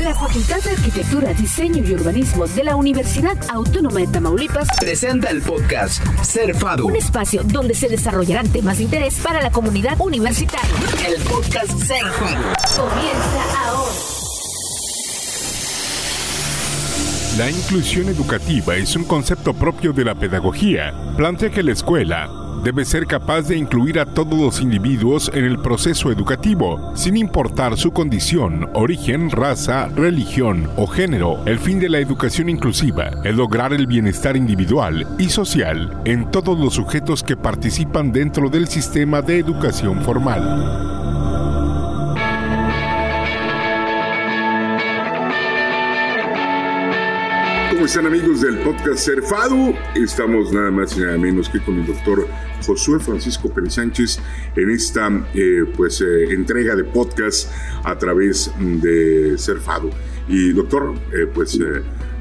La Facultad de Arquitectura, Diseño y Urbanismo de la Universidad Autónoma de Tamaulipas presenta el podcast Ser Fado. Un espacio donde se desarrollarán temas de interés para la comunidad universitaria. El podcast Ser Fado. Comienza ahora. La inclusión educativa es un concepto propio de la pedagogía. Plantea que la escuela debe ser capaz de incluir a todos los individuos en el proceso educativo, sin importar su condición, origen, raza, religión o género. El fin de la educación inclusiva es lograr el bienestar individual y social en todos los sujetos que participan dentro del sistema de educación formal. ¿Cómo están amigos del podcast Cerfado? Estamos nada más y nada menos que con el doctor Josué Francisco Pérez Sánchez en esta eh, pues eh, entrega de podcast a través de Cerfado. Y doctor, eh, pues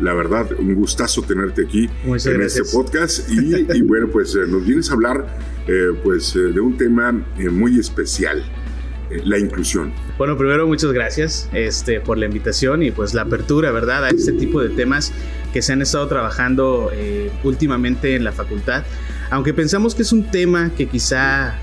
la verdad, un gustazo tenerte aquí en este podcast. Y, y bueno, pues nos vienes a hablar pues de un tema muy especial la inclusión. Bueno, primero muchas gracias este, por la invitación y pues la apertura, ¿verdad? A este tipo de temas que se han estado trabajando eh, últimamente en la facultad. Aunque pensamos que es un tema que quizá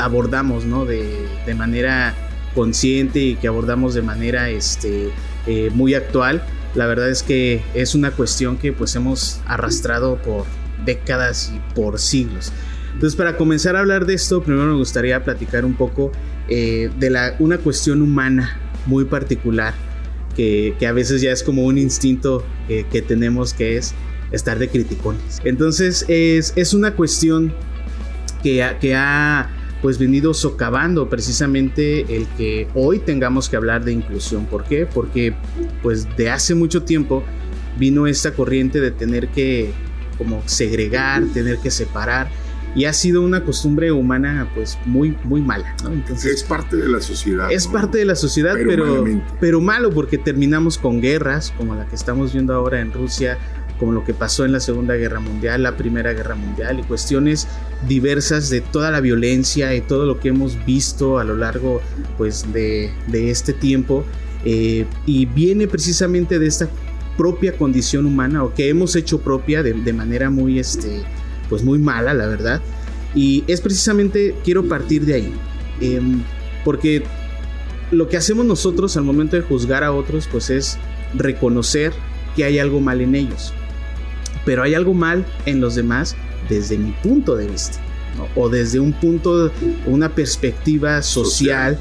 abordamos ¿no? de, de manera consciente y que abordamos de manera este, eh, muy actual, la verdad es que es una cuestión que pues hemos arrastrado por décadas y por siglos. Entonces, para comenzar a hablar de esto, primero me gustaría platicar un poco eh, de la, una cuestión humana muy particular que, a veces ya es como un instinto que tenemos que es estar de criticones. Entonces es, es una cuestión que, que ha pues venido socavando precisamente el que hoy tengamos que hablar de inclusión. ¿Por qué? Porque pues de hace mucho tiempo vino esta corriente de tener que como segregar, tener que separar y ha sido una costumbre humana pues muy muy mala entonces es parte de la sociedad es parte de la sociedad pero pero, malo porque terminamos con guerras como la que estamos viendo ahora en Rusia como lo que pasó en la Segunda Guerra Mundial, la Primera Guerra Mundial y cuestiones diversas de toda la violencia y todo lo que hemos visto a lo largo pues de, de este tiempo eh, y viene precisamente de esta propia condición humana o que hemos hecho propia de, de manera muy este pues muy mala, la verdad. Y es precisamente, quiero partir de ahí. Em, porque lo que hacemos nosotros al momento de juzgar a otros, pues es reconocer que hay algo mal en ellos. Pero hay algo mal en los demás desde mi punto de vista. O desde un punto, una perspectiva social,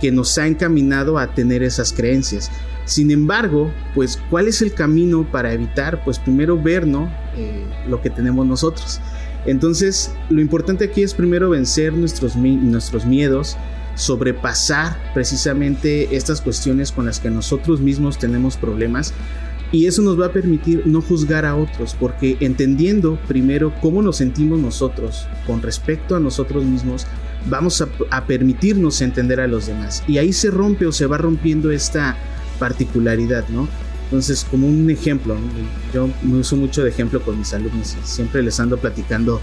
que nos ha encaminado a tener esas creencias. Sin embargo, pues, ¿cuál es el camino para evitar? Pues primero ver, ¿no? Eh, lo que tenemos nosotros. Entonces, lo importante aquí es primero vencer nuestros, nuestros miedos, sobrepasar precisamente estas cuestiones con las que nosotros mismos tenemos problemas y eso nos va a permitir no juzgar a otros, porque entendiendo primero cómo nos sentimos nosotros con respecto a nosotros mismos, vamos a, a permitirnos entender a los demás. Y ahí se rompe o se va rompiendo esta particularidad, ¿no? Entonces, como un ejemplo, yo me uso mucho de ejemplo con mis alumnos, siempre les ando platicando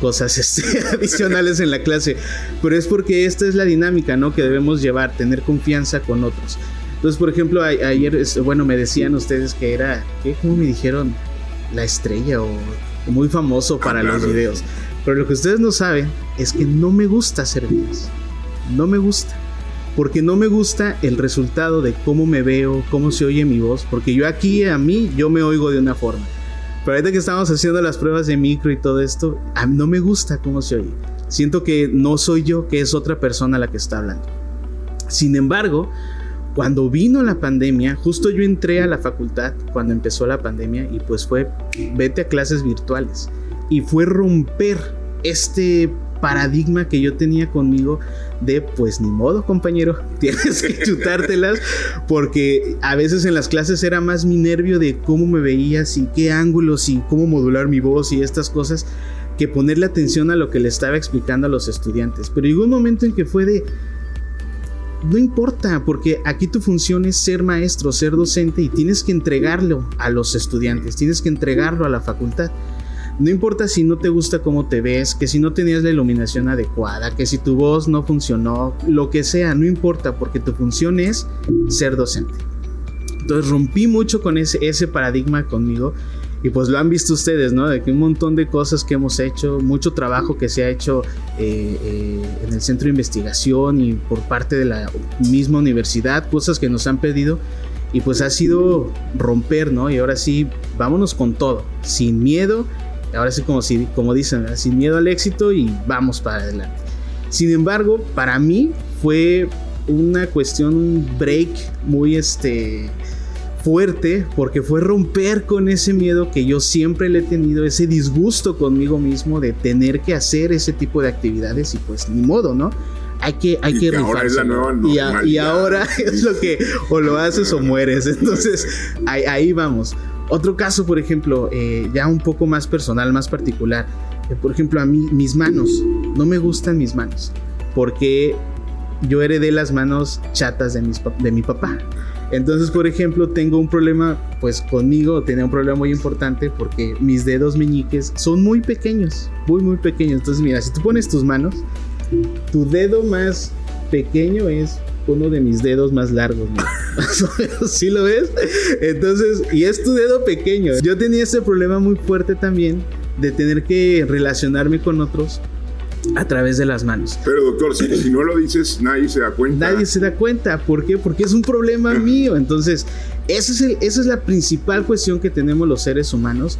cosas este, adicionales en la clase, pero es porque esta es la dinámica, ¿no? Que debemos llevar, tener confianza con otros. Entonces, por ejemplo, ayer, bueno, me decían ustedes que era, ¿qué? ¿Cómo me dijeron? La estrella o muy famoso para los videos. Pero lo que ustedes no saben es que no me gusta hacer videos. No me gusta porque no me gusta el resultado de cómo me veo, cómo se oye mi voz, porque yo aquí a mí yo me oigo de una forma. Pero ahorita que estamos haciendo las pruebas de micro y todo esto, a mí no me gusta cómo se oye. Siento que no soy yo, que es otra persona la que está hablando. Sin embargo, cuando vino la pandemia, justo yo entré a la facultad cuando empezó la pandemia y pues fue vete a clases virtuales y fue romper este paradigma que yo tenía conmigo de pues ni modo compañero, tienes que chutártelas porque a veces en las clases era más mi nervio de cómo me veías y qué ángulos y cómo modular mi voz y estas cosas que ponerle atención a lo que le estaba explicando a los estudiantes. Pero llegó un momento en que fue de no importa, porque aquí tu función es ser maestro, ser docente y tienes que entregarlo a los estudiantes, tienes que entregarlo a la facultad. No importa si no te gusta cómo te ves, que si no tenías la iluminación adecuada, que si tu voz no funcionó, lo que sea, no importa, porque tu función es ser docente. Entonces rompí mucho con ese, ese paradigma conmigo. Y pues lo han visto ustedes, ¿no? De que un montón de cosas que hemos hecho, mucho trabajo que se ha hecho eh, eh, en el centro de investigación y por parte de la misma universidad, cosas que nos han pedido. Y pues ha sido romper, ¿no? Y ahora sí, vámonos con todo, sin miedo. Ahora sí, como, si, como dicen, sin miedo al éxito y vamos para adelante. Sin embargo, para mí fue una cuestión, un break muy este fuerte porque fue romper con ese miedo que yo siempre le he tenido, ese disgusto conmigo mismo de tener que hacer ese tipo de actividades y pues ni modo, ¿no? Hay que, hay que, rifarse. y, ahora es lo que o lo haces o mueres. Entonces ahí, vamos. Otro caso, por ejemplo, eh, ya un poco más personal, más particular. Eh, por ejemplo, a mí, mis manos, no me gustan mis manos. Porque yo heredé las manos chatas de, mis, de mi papá. Entonces, por ejemplo, tengo un problema, pues conmigo tenía un problema muy importante porque mis dedos meñiques son muy pequeños, muy, muy pequeños. Entonces, mira, si tú pones tus manos, tu dedo más pequeño es uno de mis dedos más largos. ¿Sí lo ves? Entonces, y es tu dedo pequeño. Yo tenía ese problema muy fuerte también de tener que relacionarme con otros a través de las manos. Pero doctor, si, no lo dices, nadie se da cuenta. Nadie se da cuenta. ¿Por qué? Porque es un problema mío. Entonces, esa es, el, esa es la principal cuestión que tenemos los seres humanos,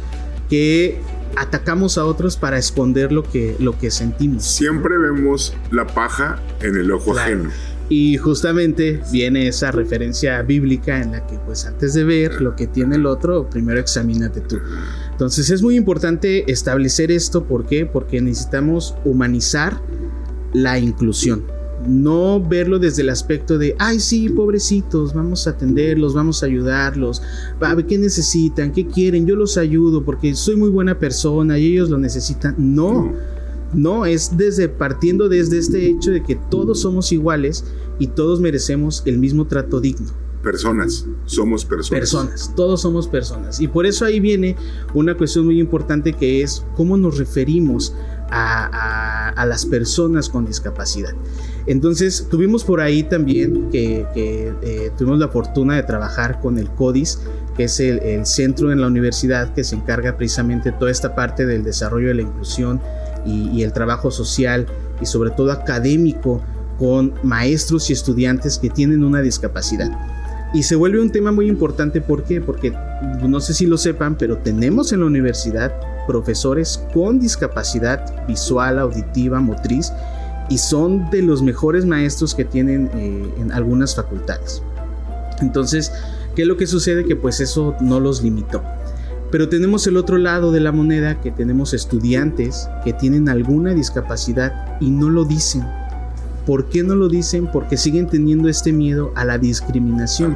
que atacamos a otros para esconder lo que, lo que sentimos. Siempre vemos la paja en el ojo ajeno. Y justamente viene esa referencia bíblica en la que pues antes de ver lo que tiene el otro, primero examínate tú. Entonces es muy importante establecer esto, ¿por qué? Porque necesitamos humanizar la inclusión. No verlo desde el aspecto de, ay, sí, pobrecitos, vamos a atenderlos, vamos a ayudarlos, a ver qué necesitan, qué quieren, yo los ayudo porque soy muy buena persona y ellos lo necesitan. No no, es desde partiendo desde este hecho de que todos somos iguales y todos merecemos el mismo trato digno. Personas, somos personas. Personas, todos somos personas. Y por eso ahí viene una cuestión muy importante que es cómo nos referimos a, las personas con discapacidad. Entonces tuvimos por ahí también que, eh, tuvimos la fortuna de trabajar con el CODIS, que es el, el, centro en la universidad que se encarga precisamente de toda esta parte del desarrollo de la inclusión y, el trabajo social y sobre todo académico con maestros y estudiantes que tienen una discapacidad. Y se vuelve un tema muy importante, ¿por qué? Porque no sé si lo sepan, pero tenemos en la universidad profesores con discapacidad visual, auditiva, motriz, y son de los mejores maestros que tienen eh, en algunas facultades. Entonces, ¿qué es lo que sucede? Que pues eso no los limitó. Pero tenemos el otro lado de la moneda que tenemos estudiantes que tienen alguna discapacidad y no lo dicen. ¿Por qué no lo dicen? Porque siguen teniendo este miedo a la discriminación.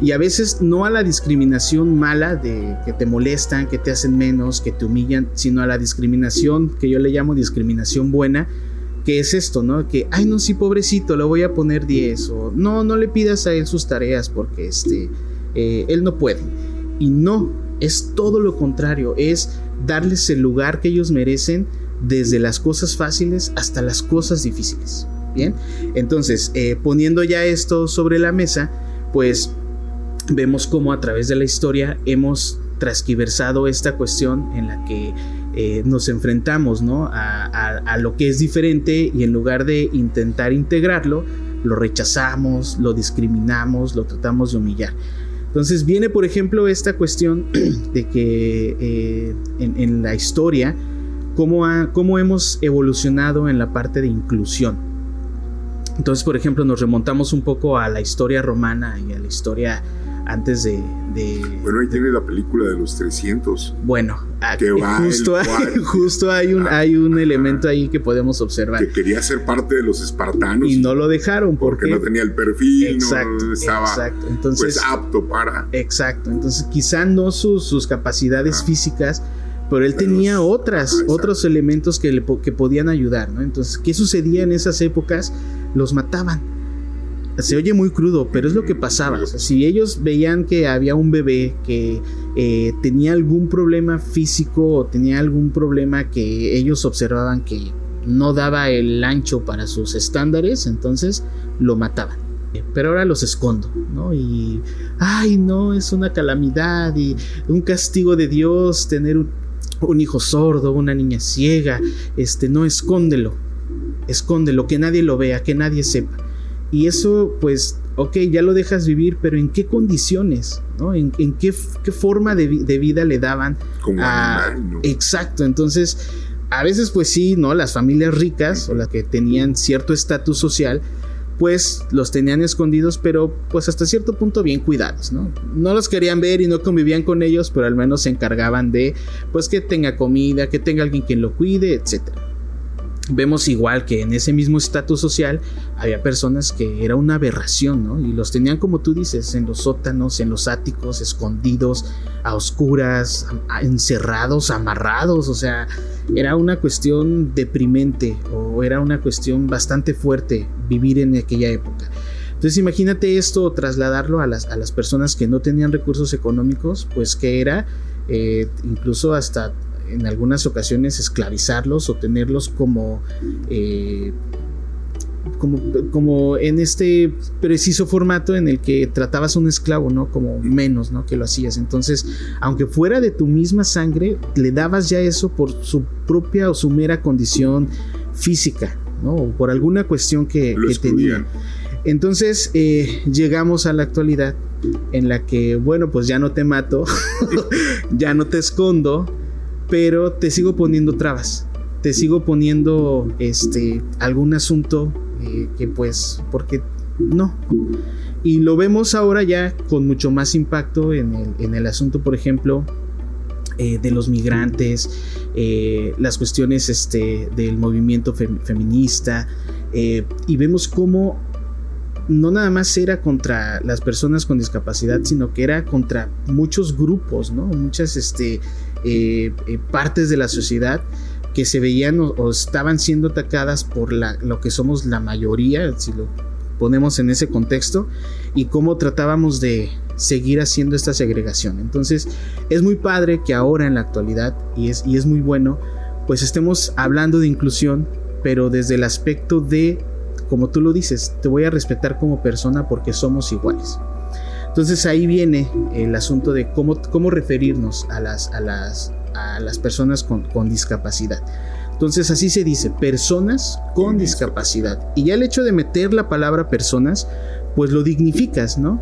Y a veces no a la discriminación mala de que te molestan, que te hacen menos, que te humillan, sino a la discriminación que yo le llamo discriminación buena, que es esto, ¿no? Que, ay, no, sí, pobrecito, le voy a poner 10, o no, no le pidas a él sus tareas porque este, eh, él no puede. Y no, es todo lo contrario, es darles el lugar que ellos merecen desde las cosas fáciles hasta las cosas difíciles. Bien, entonces eh, poniendo ya esto sobre la mesa, pues vemos cómo a través de la historia hemos transquiversado esta cuestión en la que eh, nos enfrentamos ¿no? a, lo que es diferente y en lugar de intentar integrarlo, lo rechazamos, lo discriminamos, lo tratamos de humillar. Entonces viene, por ejemplo, esta cuestión de que eh, en, la historia, cómo, cómo hemos evolucionado en la parte de inclusión. Entonces, por ejemplo, nos remontamos un poco a la historia romana y a la historia antes de, Bueno, ahí tiene la película de los 300. Bueno, justo, hay, justo hay un, hay un elemento ahí que podemos observar. Que quería ser parte de los espartanos. Y no lo dejaron porque, no tenía el perfil, exacto, no estaba exacto. Entonces, pues, apto para... Exacto, entonces quizá no sus, sus capacidades físicas pero él tenía otras, otros elementos que, le, que podían ayudar, ¿no? Entonces, ¿qué sucedía en esas épocas? Los mataban se oye muy crudo, pero es lo que pasaba. si ellos veían que había un bebé que eh, tenía algún problema físico o tenía algún problema que ellos observaban que no daba el ancho para sus estándares, entonces lo mataban. pero ahora los escondo, ¿no? Y, ay, no, es una calamidad y un castigo de Dios tener un, un hijo sordo, una niña ciega, este, no, escóndelo, escóndelo, que nadie lo vea, que nadie sepa. Y eso, pues, ok, ya lo dejas vivir, pero ¿en qué condiciones? ¿no? ¿En, qué, forma de, vida le daban? Como a... Exacto, entonces, a veces, pues sí, ¿no? Las familias ricas o las que tenían cierto estatus social, pues los tenían escondidos, pero pues hasta cierto punto bien cuidados, ¿no? No los querían ver y no convivían con ellos, pero al menos se encargaban de, pues que tenga comida, que tenga alguien quien lo cuide, etcétera vemos igual que en ese mismo estatus social había personas que era una aberración, ¿no? Y los tenían, como tú dices, en los sótanos, en los áticos, escondidos, a oscuras, encerrados, amarrados, o sea, era una cuestión deprimente o era una cuestión bastante fuerte vivir en aquella época. Entonces imagínate esto, trasladarlo a las, a las personas que no tenían recursos económicos, pues que era eh, incluso hasta en algunas ocasiones esclavizarlos o tenerlos como, eh, como, como en este preciso formato en el que tratabas a un esclavo, ¿no? Como menos, ¿no? Que lo hacías. Entonces, aunque fuera de tu misma sangre, le dabas ya eso por su propia o su mera condición física, ¿no? O por alguna cuestión que, que tenía. Entonces, eh, llegamos a la actualidad en la que, bueno, pues ya no te mato, ya no te escondo, pero te sigo poniendo trabas, te sigo poniendo este algún asunto eh, que pues porque no. Y lo vemos ahora ya con mucho más impacto en el, asunto, por ejemplo, eh, de los migrantes, eh, las cuestiones este, del movimiento feminista, y vemos cómo no nada más era contra las personas con discapacidad, sino que era contra muchos grupos, ¿no? Muchas este, eh, eh, partes de la sociedad que se veían o, estaban siendo atacadas por la, lo que somos la mayoría, si lo ponemos en ese contexto, y cómo tratábamos de seguir haciendo esta segregación. Entonces, es muy padre que ahora en la actualidad, y es, y es muy bueno, pues estemos hablando de inclusión, pero desde el aspecto de, como tú lo dices, te voy a respetar como persona porque somos iguales. Entonces ahí viene el asunto de cómo, cómo referirnos a las, a las, a las personas con, discapacidad. Entonces así se dice, personas con discapacidad. Y ya el hecho de meter la palabra personas, pues lo dignificas, ¿no?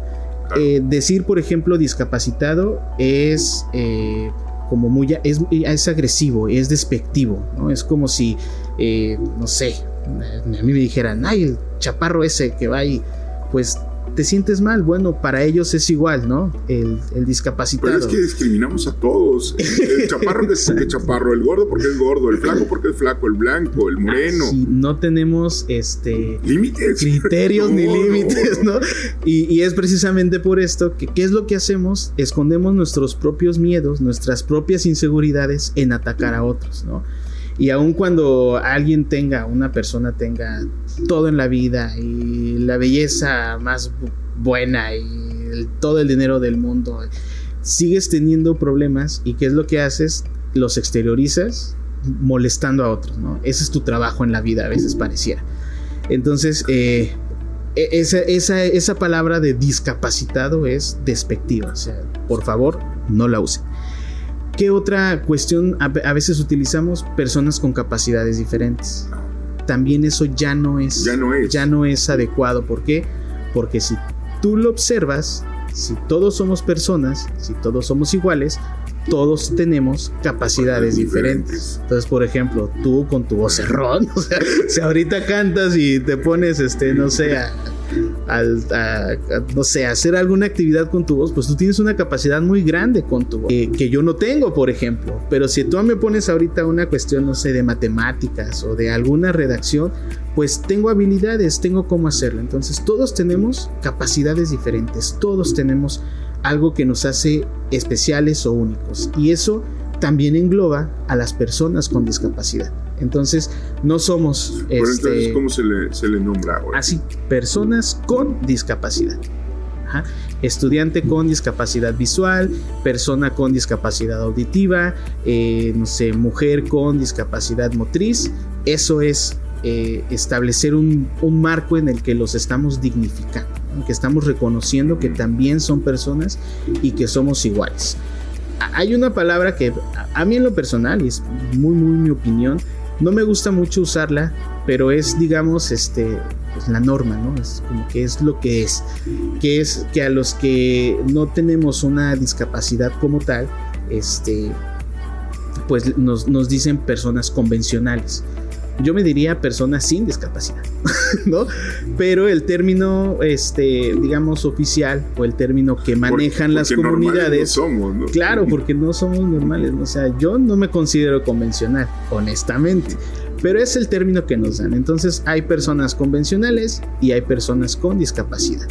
Eh, decir, por ejemplo, discapacitado es eh, como muy... Es, es, agresivo, es despectivo, ¿no? Es como si, eh, no sé, a mí me dijeran, ay, el chaparro ese que va ahí, pues te sientes mal. Bueno, para ellos es igual, ¿no? El, discapacitado. Pero es que discriminamos a todos. El chaparro que es chaparro, el gordo porque es gordo, el flaco porque es flaco, el blanco, el moreno. no tenemos este límites. Criterios ni límites, ¿no? Y, es precisamente por esto que ¿qué es lo que hacemos? Escondemos nuestros propios miedos, nuestras propias inseguridades en atacar a otros, ¿no? Y aun cuando alguien tenga, una persona tenga todo en la vida y la belleza más buena y todo el dinero del mundo, sigues teniendo problemas y ¿qué es lo que haces? Los exteriorizas molestando a otros, ¿no? Ese es tu trabajo en la vida, a veces pareciera. Entonces, eh, e-, esa, esa, esa palabra de discapacitado es despectiva, o sea, por favor, no la usen. ¿Qué otra cuestión a, veces utilizamos? Personas con capacidades diferentes. También eso ya no es, ya no es, ya no es adecuado. ¿Por qué? Porque si tú lo observas, si todos somos personas, si todos somos iguales, todos tenemos capacidades diferentes. Entonces, por ejemplo, tú con tu vocerrón, o sea, si ahorita cantas y te pones, este, no sé, a, no sé, hacer alguna actividad con tu voz, pues tú tienes una capacidad muy grande con tu voz, que yo no tengo, por ejemplo. Pero si tú me pones ahorita una cuestión, no sé, de matemáticas o de alguna redacción, pues tengo habilidades, tengo cómo hacerlo. Entonces, todos tenemos capacidades diferentes, todos tenemos algo que nos hace especiales o únicos. Y eso también engloba a las personas con discapacidad. Entonces, no somos... Este, ¿cómo se le, nombra ahora? Así, personas con discapacidad. Estudiante con discapacidad visual, persona con discapacidad auditiva, eh, no sé, mujer con discapacidad motriz. Eso es eh, establecer un, marco en el que los estamos dignificando, que estamos reconociendo que también son personas y que somos iguales. Hay una palabra que a mí en lo personal, y es muy, muy mi opinión, no me gusta mucho usarla, pero es, digamos, este, pues la norma, ¿no? Es como que es lo que es. Que es que a los que no tenemos una discapacidad como tal, este, pues nos, nos dicen personas convencionales. Yo me diría personas sin discapacidad, ¿no? Pero el término, este, digamos, oficial o el término que manejan las comunidades. somos, ¿no? Claro, porque no somos normales. O sea, yo no me considero convencional, honestamente. Pero es el término que nos dan. Entonces hay personas convencionales y hay personas con discapacidad.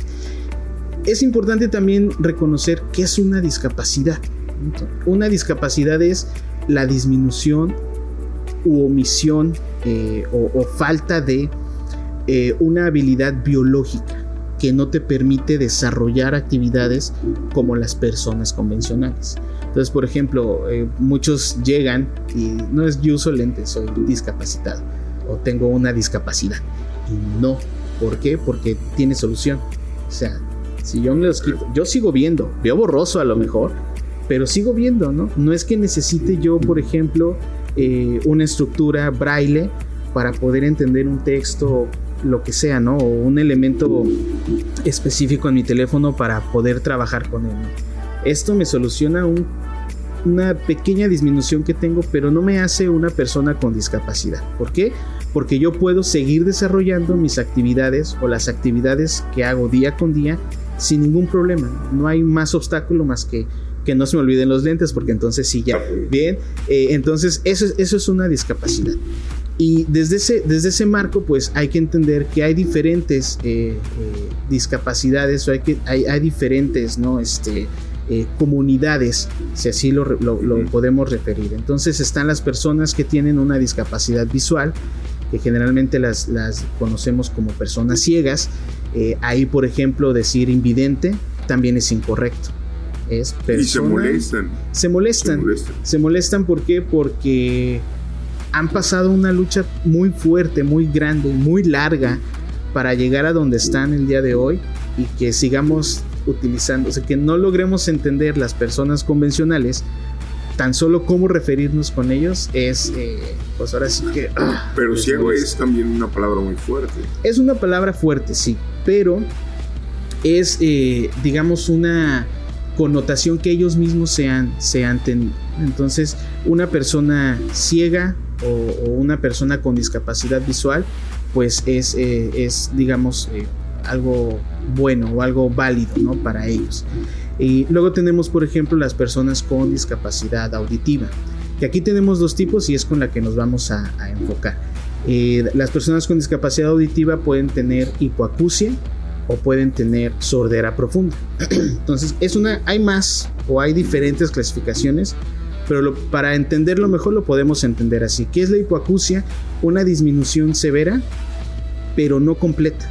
Es importante también reconocer qué es una discapacidad. Una discapacidad es la disminución u omisión eh, o, falta de eh, una habilidad biológica que no te permite desarrollar actividades como las personas convencionales. Entonces, por ejemplo, eh, muchos llegan y no es yo uso lentes, soy discapacitado o tengo una discapacidad. Y no, ¿por qué? Porque tiene solución. O sea, si yo me los quito, yo sigo viendo, veo borroso a lo mejor, pero sigo viendo, ¿no? No es que necesite yo, por ejemplo, eh, una estructura braille para poder entender un texto, lo que sea, ¿no? O un elemento específico en mi teléfono para poder trabajar con él. Esto me soluciona una pequeña disminución que tengo, pero no me hace una persona con discapacidad. ¿Por qué? Porque yo puedo seguir desarrollando mis actividades o las actividades que hago día con día sin ningún problema. No hay más obstáculo más que que no se me olviden los lentes, porque entonces sí, ya. Bien, eh, entonces eso, eso es una discapacidad. Y desde ese, desde ese marco, pues hay que entender que hay diferentes eh, eh, discapacidades o hay, que, hay, hay diferentes, ¿no? Este, eh, comunidades, si así lo, podemos referir. Entonces están las personas que tienen una discapacidad visual, que generalmente las, las conocemos como personas ciegas. Ahí, por ejemplo, decir invidente también es incorrecto. Es y se molestan. Se molestan. Se molestan. Se molestan ¿por qué? Porque han pasado una lucha muy fuerte, muy grande, muy larga para llegar a donde están el día de hoy y que sigamos utilizando, o sea, que no logremos entender las personas convencionales, tan solo cómo referirnos con ellos es, eh, pues ahora sí que... Ah, pero ciego es también una palabra muy fuerte. Es una palabra fuerte, sí, pero es, eh, digamos, una connotación que ellos mismos se han, tenido. Entonces, una persona ciega o, una persona con discapacidad visual, pues es, eh, es digamos, algo bueno o algo válido ¿no? para ellos. Y luego tenemos, por ejemplo, las personas con discapacidad auditiva, que aquí tenemos dos tipos y es con la que nos vamos a, enfocar. Eh, las personas con discapacidad auditiva pueden tener hipoacusia o pueden tener sordera profunda. Entonces, es una, hay más o hay diferentes clasificaciones, pero para entenderlo mejor lo podemos entender así. ¿Qué es la hipoacusia? Una disminución severa, pero no completa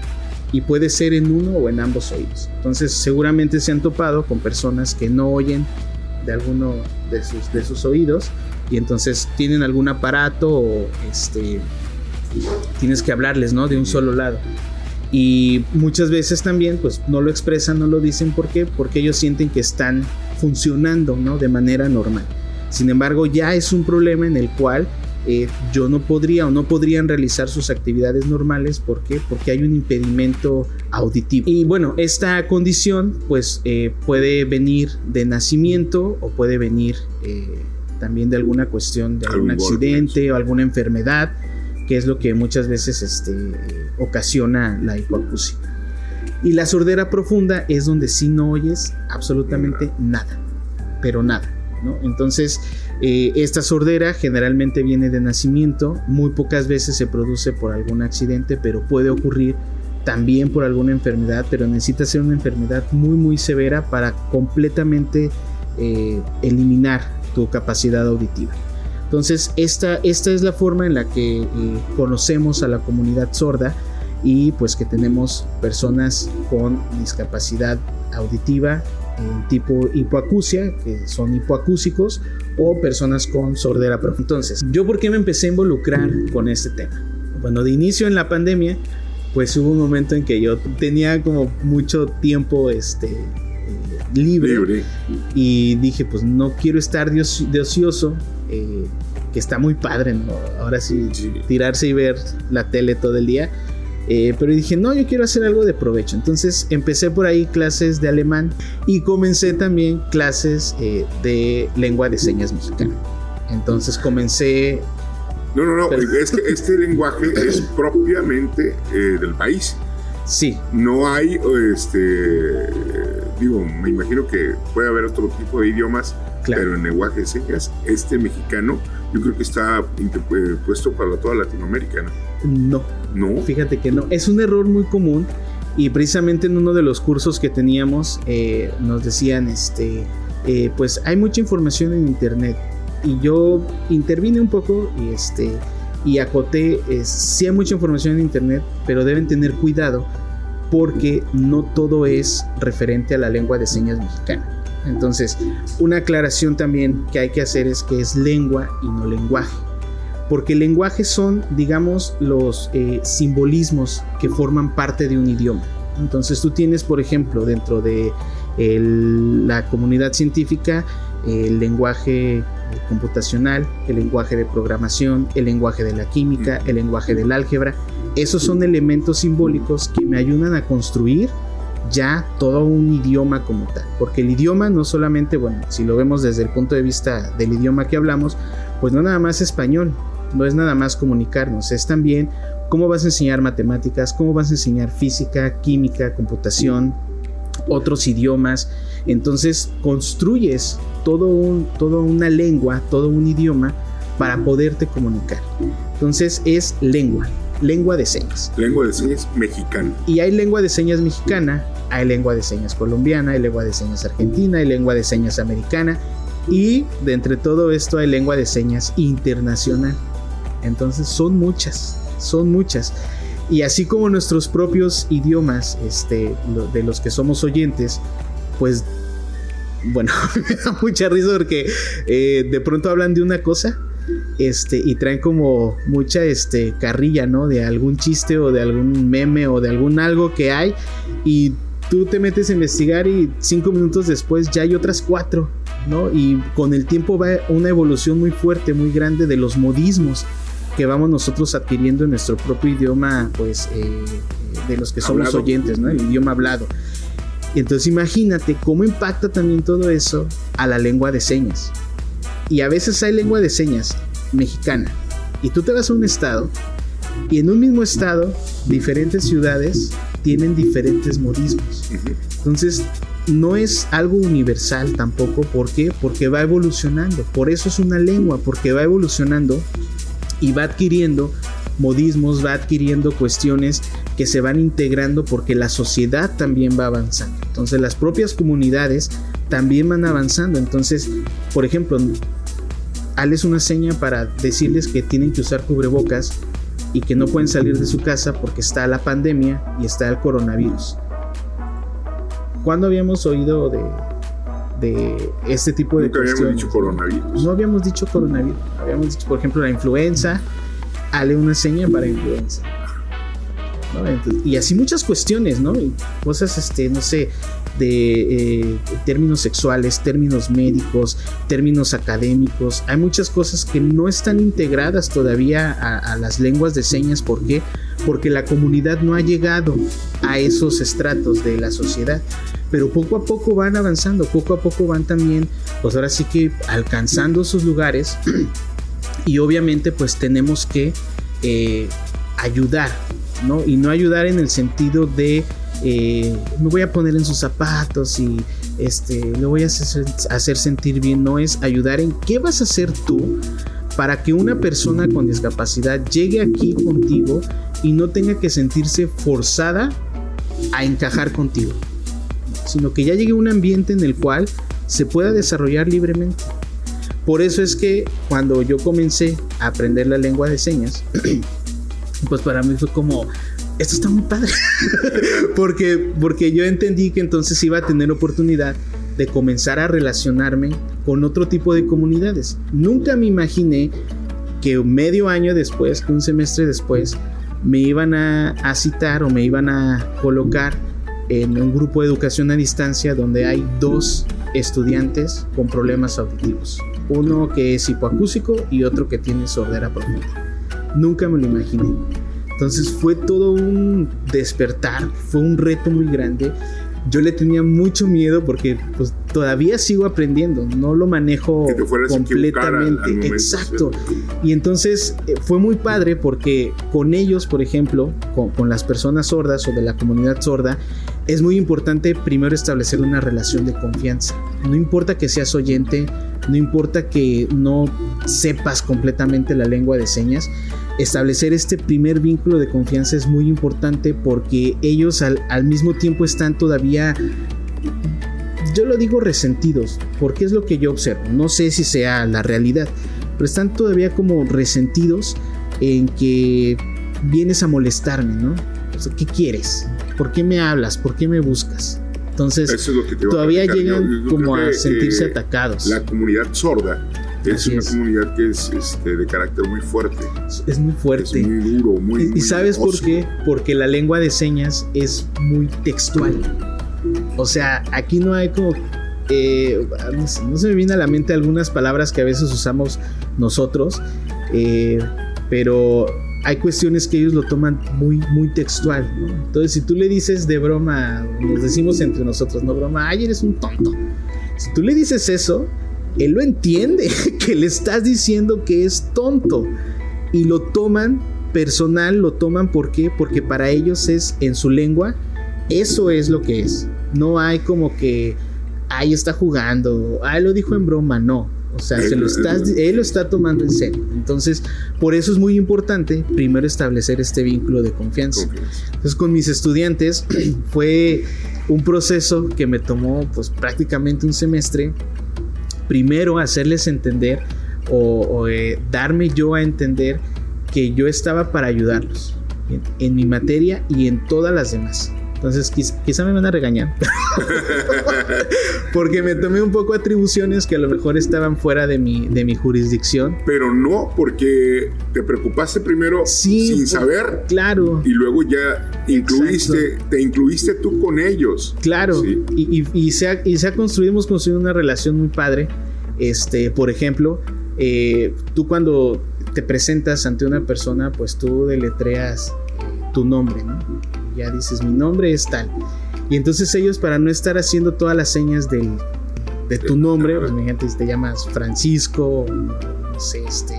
y puede ser en uno o en ambos oídos. Entonces seguramente se han topado con personas que no oyen de alguno de sus, de sus oídos y entonces tienen algún aparato o este, tienes que hablarles ¿no? de un solo lado. Y muchas veces también pues no lo expresan, no lo dicen, ¿por qué? Porque ellos sienten que están funcionando ¿no? de manera normal. Sin embargo, ya es un problema en el cual eh, yo no podría o no podrían realizar sus actividades normales. ¿Por qué? Porque hay un impedimento auditivo. Y bueno, esta condición pues eh, puede venir de nacimiento o puede venir eh, también de alguna cuestión, de algún accidente o alguna enfermedad, que es lo que muchas veces este, ocasiona la hipoacusia. Y la sordera profunda es donde sí no oyes absolutamente nada, pero nada. ¿no? Entonces, eh, esta sordera generalmente viene de nacimiento, muy pocas veces se produce por algún accidente, pero puede ocurrir también por alguna enfermedad, pero necesita ser una enfermedad muy muy severa para completamente eh, eliminar tu capacidad auditiva. Entonces esta, esta es la forma en la que eh, conocemos a la comunidad sorda y pues que tenemos personas con discapacidad auditiva tipo hipoacusia, que son hipoacúsicos, o personas con sordera profunda. Entonces, ¿yo por qué me empecé a involucrar con este tema? bueno, de inicio en la pandemia, pues hubo un momento en que yo tenía como mucho tiempo este, eh, libre, y dije, pues no quiero estar de, ocioso, eh, que está muy padre, ¿no? Ahora sí, tirarse y ver la tele todo el día. Eh, pero dije, no, yo quiero hacer algo de provecho. Entonces empecé por ahí clases de alemán y comencé también clases de lengua de señas mexicana. Entonces comencé no, no, no, es que este lenguaje es propiamente eh, del país. Sí. No hay, este, digo, me imagino que puede haber otro tipo de idiomas, pero en lenguaje de señas, este mexicano, yo creo que está eh, puesto para toda Latinoamérica, ¿no? No. No. Fíjate que no. Es un error muy común y precisamente en uno de los cursos que teníamos eh, nos decían, este, pues hay mucha información en internet y yo intervine un poco y este y acoté es, sí hay mucha información en internet pero deben tener cuidado porque no todo es referente a la lengua de señas mexicana entonces una aclaración también que hay que hacer es que es lengua y no lenguaje porque lenguaje son digamos los eh, simbolismos que forman parte de un idioma entonces tú tienes por ejemplo dentro de la comunidad científica el lenguaje computacional, el lenguaje de programación, el lenguaje de la química, el lenguaje del álgebra. Esos son elementos simbólicos que me ayudan a construir ya todo un idioma como tal. Porque el idioma no solamente, bueno, si lo vemos desde el punto de vista del idioma que hablamos, pues no nada más español, no es nada más comunicarnos, es también cómo vas a enseñar matemáticas, cómo vas a enseñar física, química, computación, otros idiomas. Entonces construyes todo un, toda una lengua, todo un idioma para poderte comunicar. Entonces es lengua, lengua de señas. Lengua de señas mexicana. Y hay lengua de señas mexicana, hay lengua de señas colombiana, hay lengua de señas argentina, hay lengua de señas americana y de entre todo esto hay lengua de señas internacional. Entonces son muchas, son muchas. Y así como nuestros propios idiomas, este, de los que somos oyentes, pues, bueno, me da mucha risa porque eh, de pronto hablan de una cosa este, y traen como mucha este, carrilla, ¿no? De algún chiste o de algún meme o de algún algo que hay y tú te metes a investigar y cinco minutos después ya hay otras cuatro, ¿no? Y con el tiempo va una evolución muy fuerte, muy grande de los modismos que vamos nosotros adquiriendo en nuestro propio idioma, pues, eh, de los que somos oyentes, ¿no? El idioma hablado. Entonces imagínate cómo impacta también todo eso a la lengua de señas. Y a veces hay lengua de señas mexicana. Y tú te vas a un estado y en un mismo estado, diferentes ciudades tienen diferentes modismos. Entonces, no es algo universal tampoco. ¿Por qué? Porque va evolucionando. Por eso es una lengua, porque va evolucionando y va adquiriendo modismos, va adquiriendo cuestiones que se van integrando porque la sociedad también va avanzando. Entonces las propias comunidades también van avanzando. Entonces, por ejemplo, hales una seña para decirles que tienen que usar cubrebocas y que no pueden salir de su casa porque está la pandemia y está el coronavirus. ¿Cuándo habíamos oído de, de este tipo de Nunca habíamos dicho coronavirus. No habíamos dicho coronavirus. Habíamos dicho, por ejemplo, la influenza. Hale una seña para influenza. y así muchas cuestiones, ¿no? cosas, este, no sé, de eh, términos sexuales, términos médicos, términos académicos. Hay muchas cosas que no están integradas todavía a, las lenguas de señas. ¿Por qué? Porque la comunidad no ha llegado a esos estratos de la sociedad pero poco a poco van avanzando, poco a poco van también, pues ahora sí que alcanzando sus lugares y obviamente pues tenemos que eh, ayudar, ¿no? Y no ayudar en el sentido de eh, me voy a poner en sus zapatos y este, le voy a hacer, hacer sentir bien, no es ayudar en qué vas a hacer tú para que una persona con discapacidad llegue aquí contigo y no tenga que sentirse forzada a encajar contigo sino que ya llegue a un ambiente en el cual se pueda desarrollar libremente. Por eso es que cuando yo comencé a aprender la lengua de señas, pues para mí fue como, esto está muy padre, porque, porque yo entendí que entonces iba a tener oportunidad de comenzar a relacionarme con otro tipo de comunidades. Nunca me imaginé que medio año después, un semestre después, me iban a, a citar o me iban a colocar en un grupo de educación a distancia donde hay dos estudiantes con problemas auditivos. Uno que es hipoacúsico y otro que tiene sordera profunda. Nunca me lo imaginé. Entonces fue todo un despertar, fue un reto muy grande yo le tenía mucho miedo porque pues todavía sigo aprendiendo, no lo manejo completamente. Exacto. Y entonces eh, fue muy padre porque con ellos, por ejemplo, con, las personas sordas o de la comunidad sorda, es muy importante primero establecer una relación de confianza. No importa que seas oyente, no importa que no sepas completamente la lengua de señas, establecer este primer vínculo de confianza es muy importante porque ellos al, mismo tiempo están todavía yo lo digo resentidos, porque es lo que yo observo. No sé si sea la realidad, pero están todavía como resentidos en que vienes a molestarme, ¿no? ¿Qué quieres? ¿Por qué me hablas? ¿Por qué me buscas? Entonces, todavía llegan como a sentirse eh, atacados. La comunidad sorda es una comunidad que es este, de carácter muy fuerte. Es muy fuerte. Es muy duro, muy. ¿Y, sabes por qué? Porque la lengua de señas es muy textual. O sea, aquí no hay como. Eh, no, se me viene a la mente algunas palabras que a veces usamos nosotros, eh, pero hay cuestiones que ellos lo toman muy, muy textual. Entonces, si tú le dices de broma, nos decimos entre nosotros, no broma, ay, eres un tonto. Si tú le dices eso, él lo entiende, que le estás diciendo que es tonto. Y lo toman personal, lo toman ¿por qué? Porque para ellos es en su lengua, eso es lo que es. No hay como que, ahí está jugando, ay, lo dijo en broma, no. O sea, se lo estás, él lo está tomando en serio. Entonces, por eso es muy importante primero establecer este vínculo de confianza. Entonces, con mis estudiantes fue un proceso que me tomó pues prácticamente un semestre primero hacerles entender o, eh, darme yo a entender que yo estaba para ayudarlos en, mi materia y en todas las demás. Entonces quizá, me van a regañar. porque me tomé un poco atribuciones que a lo mejor estaban fuera de mi, de mi jurisdicción. Pero no, porque te preocupaste primero sin saber. Claro. Y luego ya incluiste, te incluiste tú con ellos. Claro. Y, y, se ha, y se ha construido, hemos construido una relación muy padre. Este, por ejemplo, eh, tú cuando te presentas ante una persona, pues tú deletreas tu nombre, ¿no? Ya dices, mi nombre es tal. Y entonces ellos, para no estar haciendo todas las señas del, de tu nombre, pues mi gente, si te llamas Francisco, no sé, este,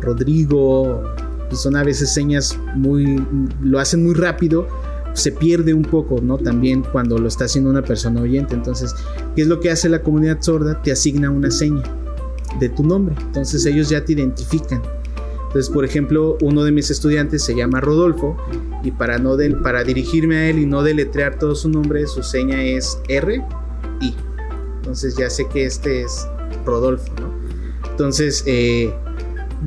Rodrigo, pues son a veces señas muy, lo hacen muy rápido, se pierde un poco, ¿no? También cuando lo está haciendo una persona oyente. Entonces, ¿qué es lo que hace la comunidad sorda? Te asigna una seña de tu nombre. Entonces ellos ya te identifican. Entonces, por ejemplo, uno de mis estudiantes se llama Rodolfo y para, no para dirigirme a él y no deletrear todo su nombre, su seña es R I. Entonces ya sé que este es Rodolfo, ¿no? Entonces, eh,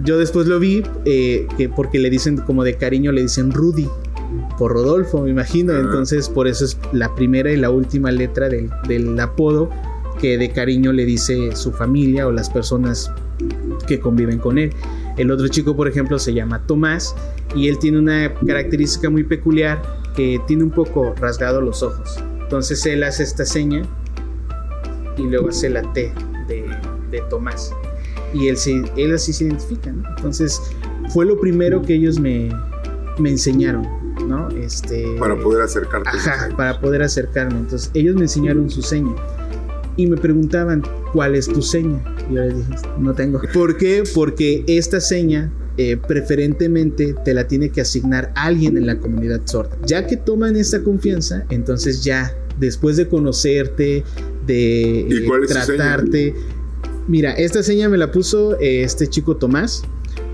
yo después lo vi eh, que porque le dicen como de cariño, le dicen Rudy por Rodolfo, me imagino. Entonces, por eso es la primera y la última letra del, del apodo que de cariño le dice su familia o las personas que conviven con él. El otro chico, por ejemplo, se llama Tomás y él tiene una característica muy peculiar que tiene un poco rasgado los ojos. Entonces él hace esta seña y luego hace la T de, Tomás. Y él, él así se identifica. Entonces fue lo primero que ellos me, me enseñaron. ¿no? Este, para poder acercarte. Ajá, para poder acercarme. Entonces ellos me enseñaron su seña y me preguntaban, ¿cuál es tu seña? Y yo les dije, no tengo. ¿Por qué? Porque esta seña eh, preferentemente te la tiene que asignar alguien en la comunidad sorda. Ya que toman esta confianza, entonces ya, después de conocerte, de eh, tratarte... Mira, esta seña me la puso eh, este chico Tomás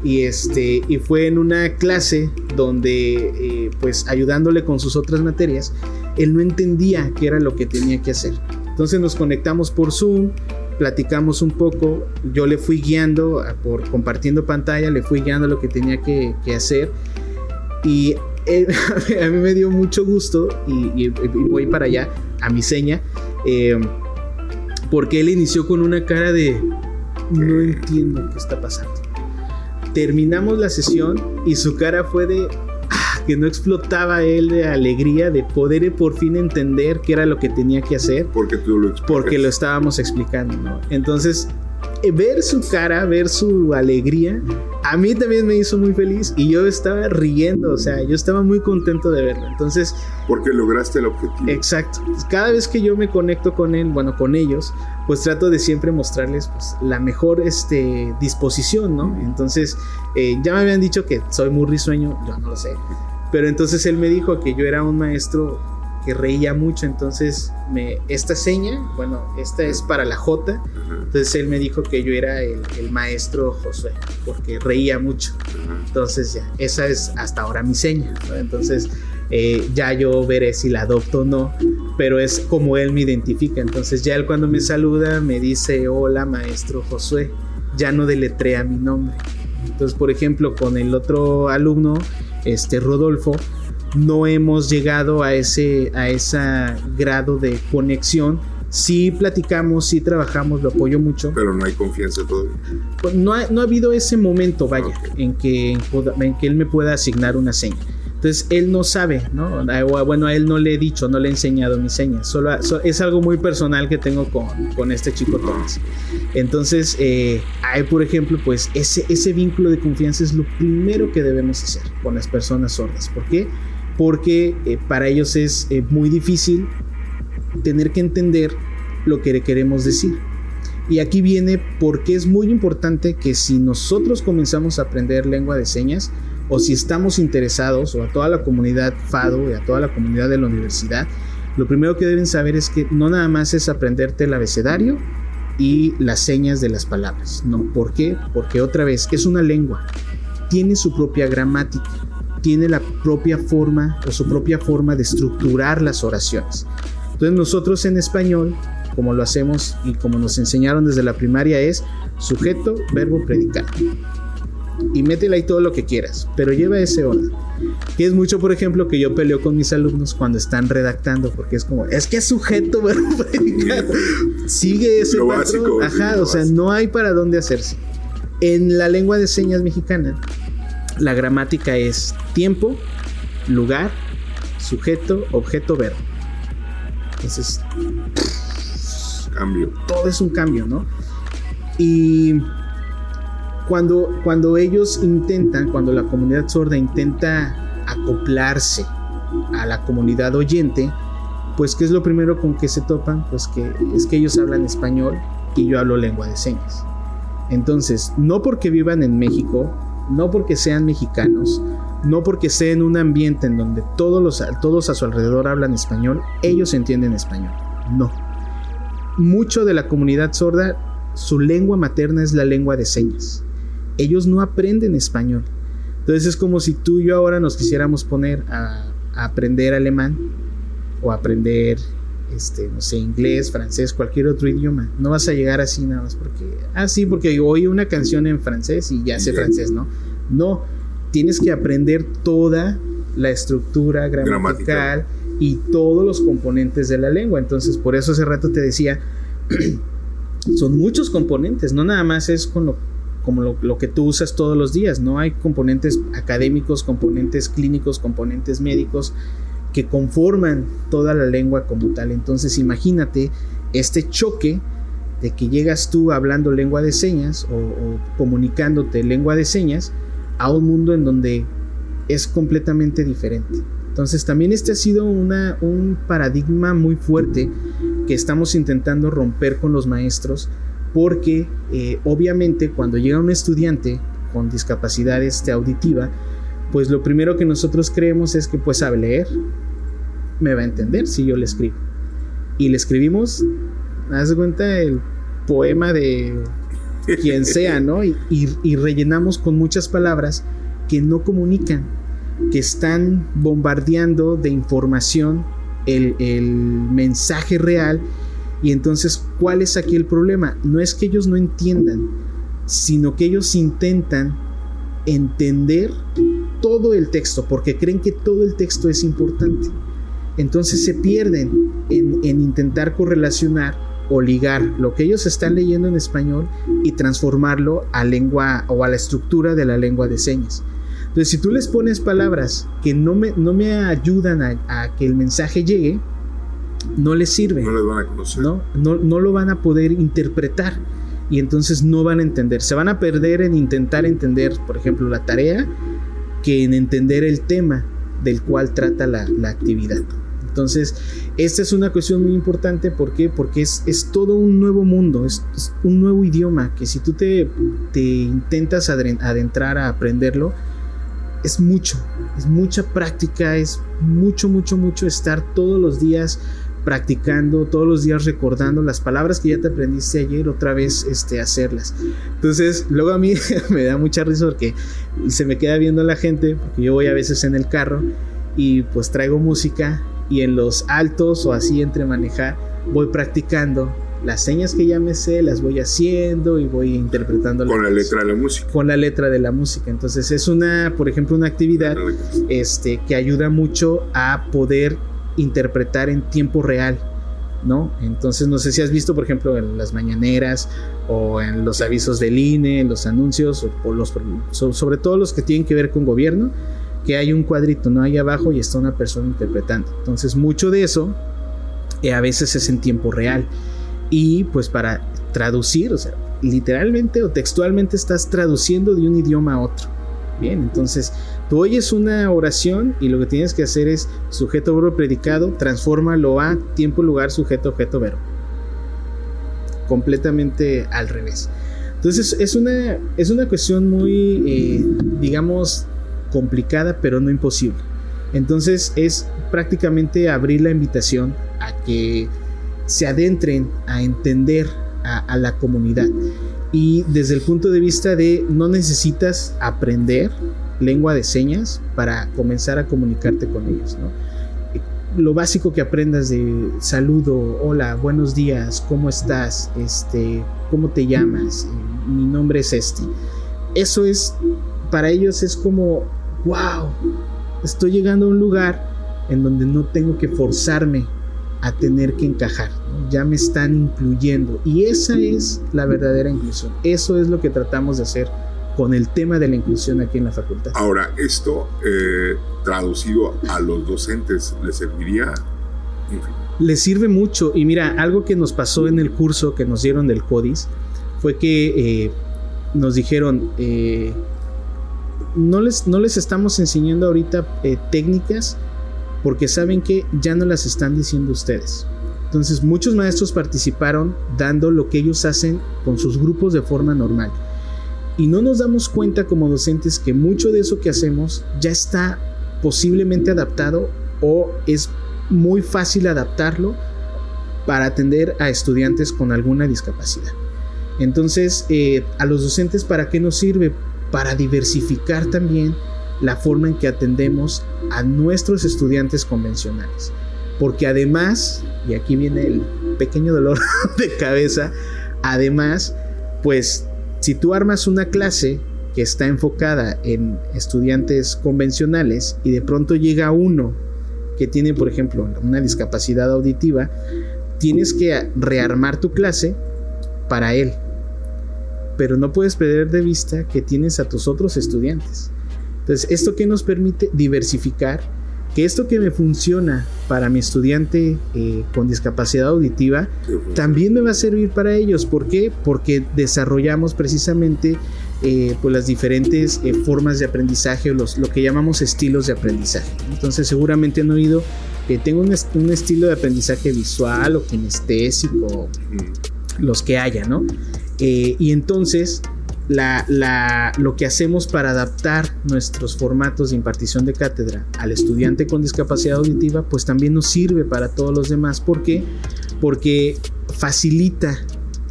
y este y fue en una clase donde pues ayudándole con sus otras materias él no entendía qué era lo que tenía que hacer entonces nos conectamos por Zoom, platicamos un poco, yo le fui guiando, por compartiendo pantalla, le fui guiando lo que tenía que, hacer y a mí me dio mucho gusto y, voy para allá a mi seña, eh, porque él inició con una cara de no entiendo qué está pasando. terminamos la sesión y su cara fue de ah, que no explotaba él de alegría de poder por fin entender qué era lo que tenía que hacer. Porque tú lo Porque lo estábamos explicando, ¿no? Entonces, eh, ver su cara, ver su alegría, a mí también me hizo muy feliz y yo estaba riendo, o sea, yo estaba muy contento de verlo. Entonces... Porque lograste el objetivo. Exacto. Cada vez que yo me conecto con él, bueno, con ellos, pues trato de siempre mostrarles pues, la mejor este, disposición, ¿no? Entonces, eh, ya me habían dicho que soy muy risueño, yo no lo sé. Pero entonces él me dijo que yo era un maestro que reía mucho, entonces me, esta seña, bueno, esta es para la J, entonces él me dijo que yo era el, maestro Josué, porque reía mucho, entonces ya, esa es hasta ahora mi seña, entonces eh, ya yo veré si la adopto o no, pero es como él me identifica, entonces ya él cuando me saluda me dice, hola maestro Josué, ya no deletrea mi nombre. Entonces, por ejemplo, con el otro alumno, este Rodolfo, no hemos llegado a ese, a ese grado de conexión. Sí platicamos, sí trabajamos, lo apoyo mucho. Pero no hay confianza todavía. No, ha, no ha habido ese momento, vaya, en, que, en que él me pueda asignar una seña. Entonces él no sabe, ¿no? Bueno, a él no le he dicho, no le he enseñado mi seña. Solo, es algo muy personal que tengo con, con este chico Tomás. Entonces, eh, hay, por ejemplo, pues ese, ese vínculo de confianza es lo primero que debemos hacer con las personas sordas. ¿Por qué? porque eh, para ellos es eh, muy difícil tener que entender lo que queremos decir. Y aquí viene porque es muy importante que si nosotros comenzamos a aprender lengua de señas, o si estamos interesados, o a toda la comunidad FADO y a toda la comunidad de la universidad, lo primero que deben saber es que no nada más es aprenderte el abecedario y las señas de las palabras. No, ¿por qué? Porque otra vez es una lengua, tiene su propia gramática tiene la propia forma o su propia forma de estructurar las oraciones. Entonces nosotros en español, como lo hacemos y como nos enseñaron desde la primaria, es sujeto, verbo, predicado. Y métela ahí todo lo que quieras, pero lleva ese orden. Que es mucho, por ejemplo, que yo peleo con mis alumnos cuando están redactando, porque es como, es que es sujeto, verbo. Sigue ese patrón. Ajá, o sea, no hay para dónde hacerse. En la lengua de señas mexicana, la gramática es tiempo, lugar, sujeto, objeto, verbo. Entonces, cambio. Todo es un cambio, ¿no? Y cuando, cuando ellos intentan, cuando la comunidad sorda intenta acoplarse a la comunidad oyente, pues ¿qué es lo primero con que se topan? Pues que es que ellos hablan español y yo hablo lengua de señas. Entonces, no porque vivan en México no porque sean mexicanos, no porque sea en un ambiente en donde todos, los, todos a su alrededor hablan español, ellos entienden español. No. Mucho de la comunidad sorda, su lengua materna es la lengua de señas. Ellos no aprenden español. Entonces es como si tú y yo ahora nos quisiéramos poner a, aprender alemán o aprender este, no sé, inglés, francés, cualquier otro idioma. No vas a llegar así nada más porque, ah, sí, porque oí una canción en francés y ya sé francés, ¿no? No, tienes que aprender toda la estructura gramatical y todos los componentes de la lengua. Entonces, por eso hace rato te decía, son muchos componentes, no nada más es con lo, como lo, que tú usas todos los días, no hay componentes académicos, componentes clínicos, componentes médicos que conforman toda la lengua como tal. Entonces imagínate este choque de que llegas tú hablando lengua de señas o, comunicándote lengua de señas a un mundo en donde es completamente diferente. Entonces también este ha sido un paradigma muy fuerte que estamos intentando romper con los maestros porque eh, obviamente cuando llega un estudiante con discapacidad este, auditiva, pues lo primero que nosotros creemos es que pues sabe leer, me va a entender si yo le escribo. Y le escribimos, haz de cuenta, el poema de quien sea, ¿no? Y, rellenamos con muchas palabras que no comunican, que están bombardeando de información el mensaje real. Y entonces, ¿cuál es aquí el problema? No es que ellos no entiendan, sino que ellos intentan entender todo el texto, porque creen que todo el texto es importante. Entonces se pierden en, intentar correlacionar o ligar lo que ellos están leyendo en español y transformarlo a lengua o a la estructura de la lengua de señas. Entonces, si tú les pones palabras que no me, no me ayudan a, que el mensaje llegue, no les sirve. No les van a conocer. ¿no? No, no lo van a poder interpretar y entonces no van a entender. Se van a perder en intentar entender, por ejemplo, la tarea que en entender el tema del cual trata la, actividad. Entonces, esta es una cuestión muy importante. ¿Por qué? Porque es, es todo un nuevo mundo, es, un nuevo idioma que si tú te, te intentas adentrar a aprenderlo, es mucho, es mucha práctica, es mucho, mucho, mucho estar todos los días practicando, todos los días recordando las palabras que ya te aprendiste ayer, otra vez este, hacerlas. Entonces, luego a mí me da mucha risa porque se me queda viendo la gente, porque yo voy a veces en el carro y pues traigo música y en los altos o así entre manejar voy practicando las señas que ya me sé las voy haciendo y voy interpretando con la, letra de la música. con la letra de la música. Entonces es una por ejemplo una actividad este que ayuda mucho a poder interpretar en tiempo real, ¿no? Entonces no sé si has visto, por ejemplo, en las mañaneras o en los avisos del INE, los anuncios, o, los, sobre todo los que tienen que ver con gobierno, que hay un cuadrito, ¿no? Ahí abajo y está una persona interpretando. Entonces mucho de eso eh, a veces es en tiempo real. Y pues para traducir, o sea, literalmente o textualmente estás traduciendo de un idioma a otro. Bien, entonces tú oyes una oración y lo que tienes que hacer es sujeto, verbo, predicado, transfórmalo a tiempo, lugar, sujeto, objeto, verbo. Completamente al revés. Entonces es una, es una cuestión muy, eh, digamos, complicada, pero no imposible. Entonces es prácticamente abrir la invitación a que se adentren a entender a la comunidad y desde el punto de vista de no necesitas aprender lengua de señas para comenzar a comunicarte con ellos, Lo básico que aprendas de saludo, hola, buenos días, ¿cómo estás? Este, ¿cómo te llamas? Mi nombre es este. Eso es para ellos es como wow, estoy llegando a un lugar en donde no tengo que forzarme a tener que encajar, ya me están incluyendo y esa es la verdadera inclusión, eso es lo que tratamos de hacer con el tema de la inclusión aquí en la facultad. Ahora, esto eh, traducido a los docentes, ¿les serviría? Les sirve mucho y mira, algo que nos pasó en el curso que nos dieron del CODIS fue que eh, nos dijeron, eh, no, les, no les estamos enseñando ahorita técnicas, porque saben que ya no las están diciendo ustedes. Entonces muchos maestros participaron dando lo que ellos hacen con sus grupos de forma normal. Y no nos damos cuenta como docentes que mucho de eso que hacemos ya está posiblemente adaptado o es muy fácil adaptarlo para atender a estudiantes con alguna discapacidad. Entonces, eh, a los docentes, ¿para qué nos sirve? Para diversificar también la forma en que atendemos a nuestros estudiantes convencionales. Porque además, y aquí viene el pequeño dolor de cabeza, además, pues si tú armas una clase que está enfocada en estudiantes convencionales y de pronto llega uno que tiene, por ejemplo, una discapacidad auditiva, tienes que rearmar tu clase para él. Pero no puedes perder de vista que tienes a tus otros estudiantes. Entonces, ¿esto que nos permite? Diversificar. Que esto que me funciona para mi estudiante eh, con discapacidad auditiva, también me va a servir para ellos. ¿Por qué? Porque desarrollamos precisamente eh, pues las diferentes eh, formas de aprendizaje o los, lo que llamamos estilos de aprendizaje. Entonces seguramente han oído que tengo un, un, estilo de aprendizaje visual o kinestésico, los que haya, ¿no? y entonces lo que hacemos para adaptar nuestros formatos de impartición de cátedra al estudiante con discapacidad auditiva, pues también nos sirve para todos los demás. ¿Por qué? Porque facilita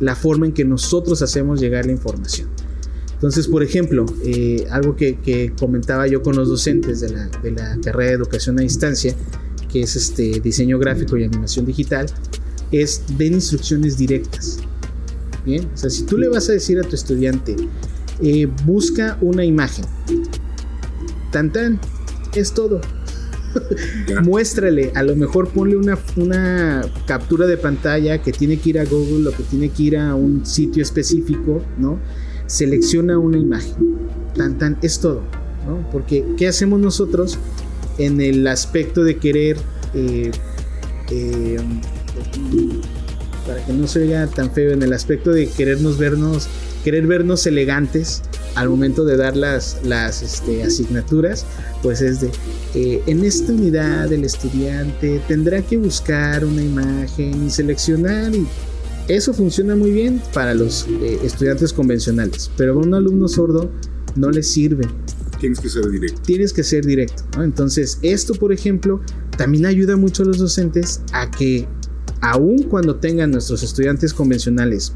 la forma en que nosotros hacemos llegar la información. Entonces, por ejemplo, eh, algo que, comentaba yo con los docentes de la, de la, carrera de educación a distancia, que es este diseño gráfico y animación digital, es den instrucciones directas. O sea, si tú le vas a decir a tu estudiante, eh, busca una imagen, tan tan, es todo. Muéstrale, a lo mejor ponle una, una captura de pantalla que tiene que ir a Google o que tiene que ir a un sitio específico, ¿no? Selecciona una imagen. Tan, tan, es todo, ¿no? Porque, ¿qué hacemos nosotros en el aspecto de querer eh, eh, para que no se vea tan feo en el aspecto de querernos vernos, querer vernos elegantes al momento de dar las, las este, asignaturas, pues es de, eh, en esta unidad el estudiante tendrá que buscar una imagen y seleccionar y eso funciona muy bien para los eh, estudiantes convencionales, pero a un alumno sordo no le sirve. Tienes que ser directo. Tienes que ser directo. Entonces, esto, por ejemplo, también ayuda mucho a los docentes a que aun cuando tengan nuestros estudiantes convencionales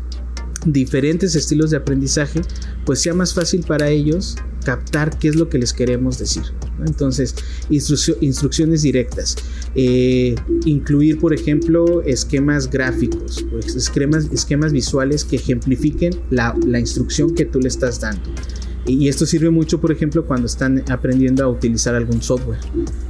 diferentes estilos de aprendizaje, pues sea más fácil para ellos captar qué es lo que les queremos decir. Entonces, instrucciones directas, eh, incluir, por ejemplo, esquemas gráficos, pues, esquemas, visuales que ejemplifiquen la instrucción que tú le estás dando. Y esto sirve mucho, por ejemplo, cuando están aprendiendo a utilizar algún software.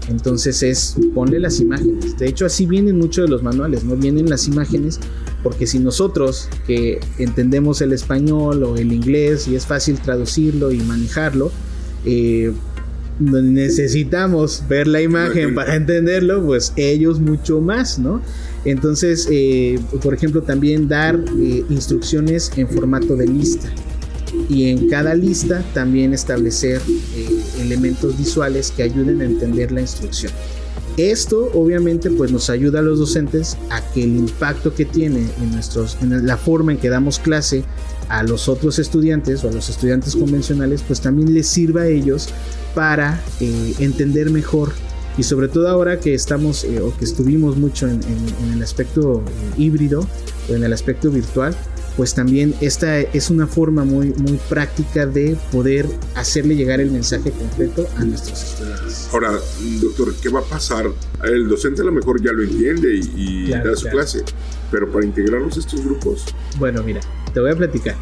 Entonces es ponle las imágenes. De hecho, así vienen muchos de los manuales, no vienen las imágenes, porque si nosotros que entendemos el español o el inglés y es fácil traducirlo y manejarlo, eh, necesitamos ver la imagen para entenderlo, pues ellos mucho más, ¿no? Entonces, eh, por ejemplo, también dar eh, instrucciones en formato de lista y en cada lista también establecer eh, elementos visuales que ayuden a entender la instrucción. Esto obviamente pues nos ayuda a los docentes a que el impacto que tiene en, nuestros, en la forma en que damos clase a los otros estudiantes o a los estudiantes convencionales pues también les sirva a ellos para eh, entender mejor y sobre todo ahora que estamos eh, o que estuvimos mucho en, en el aspecto híbrido o en el aspecto virtual pues también esta es una forma muy, muy práctica de poder hacerle llegar el mensaje completo a nuestros estudiantes. Ahora, doctor, ¿qué va a pasar? El docente a lo mejor ya lo entiende y, da su clase, pero para integrarlos a estos grupos. Bueno, mira, te voy a platicar.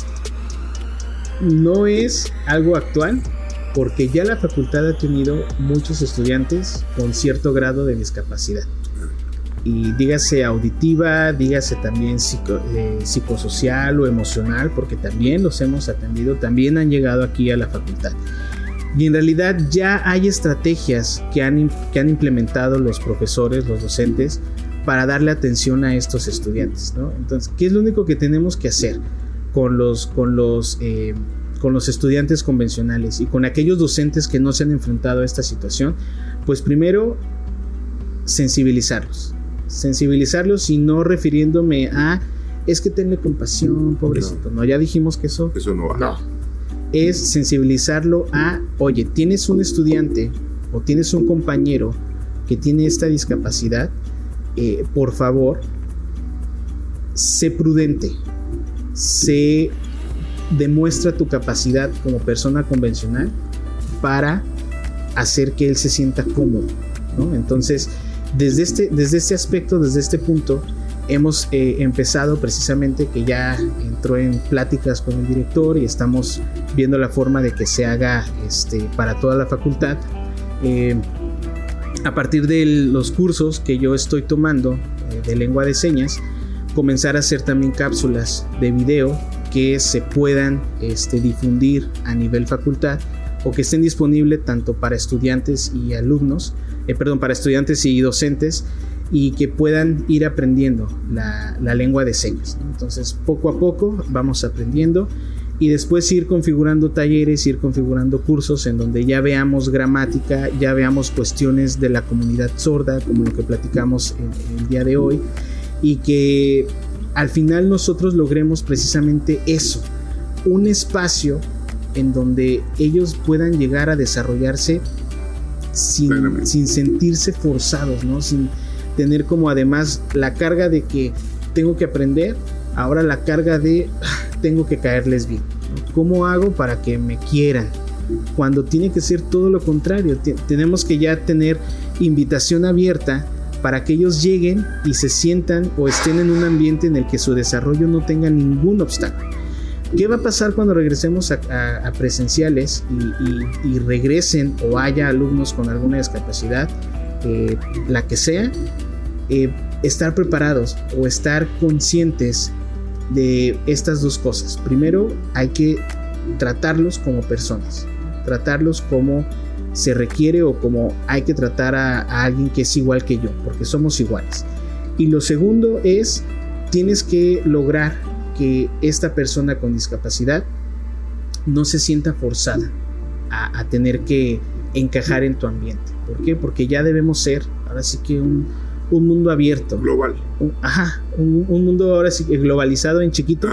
No es algo actual porque ya la facultad ha tenido muchos estudiantes con cierto grado de discapacidad y dígase auditiva, dígase también eh, psicosocial o emocional, porque también los hemos atendido, también han llegado aquí a la facultad. Y en realidad ya hay estrategias que han, que han implementado los profesores, los docentes, para darle atención a estos estudiantes. Entonces, ¿qué es lo único que tenemos que hacer con los, con los, eh, con los estudiantes convencionales y con aquellos docentes que no se han enfrentado a esta situación? Pues primero, sensibilizarlos sensibilizarlos y no refiriéndome a es que tenle compasión, pobrecito. No, ya dijimos que eso, eso no va. No. Es sensibilizarlo a, oye, tienes un estudiante o tienes un compañero que tiene esta discapacidad, eh, por favor, sé prudente, sé demuestra tu capacidad como persona convencional para hacer que él se sienta cómodo, ¿no? Entonces, desde este, desde este aspecto, desde este punto, hemos eh, empezado precisamente que ya entró en pláticas con el director y estamos viendo la forma de que se haga este, para toda la facultad. Eh, a partir de los cursos que yo estoy tomando eh, de lengua de señas, comenzar a hacer también cápsulas de video que se puedan este, difundir a nivel facultad o que estén disponibles tanto para estudiantes y alumnos eh, perdón, para estudiantes y docentes y que puedan ir aprendiendo la, lengua de señas. Entonces, poco a poco vamos aprendiendo y después ir configurando talleres, ir configurando cursos en donde ya veamos gramática, ya veamos cuestiones de la comunidad sorda, como lo que platicamos el día de hoy, y que al final nosotros logremos precisamente eso, un espacio en donde ellos puedan llegar a desarrollarse sin, sin sentirse forzados, ¿no? Sin tener como además la carga de que tengo que aprender, ahora la carga de ah, tengo que caerles bien. ¿Cómo hago para que me quieran? Cuando tiene que ser todo lo contrario, tenemos que ya tener invitación abierta para que ellos lleguen y se sientan o estén en un ambiente en el que su desarrollo no tenga ningún obstáculo. ¿Qué va a pasar cuando regresemos a, presenciales y, regresen o haya alumnos con alguna discapacidad? eh, la que sea, eh, estar preparados o estar conscientes de estas dos cosas. Primero, hay que tratarlos como personas, tratarlos como se requiere o como hay que tratar a, a, alguien que es igual que yo, porque somos iguales. Y lo segundo es, tienes que lograr que esta persona con discapacidad no se sienta forzada a, tener que encajar en tu ambiente. ¿Por qué? Porque ya debemos ser, ahora sí que un, mundo abierto. Global. ajá, un, mundo ahora sí que globalizado en chiquito,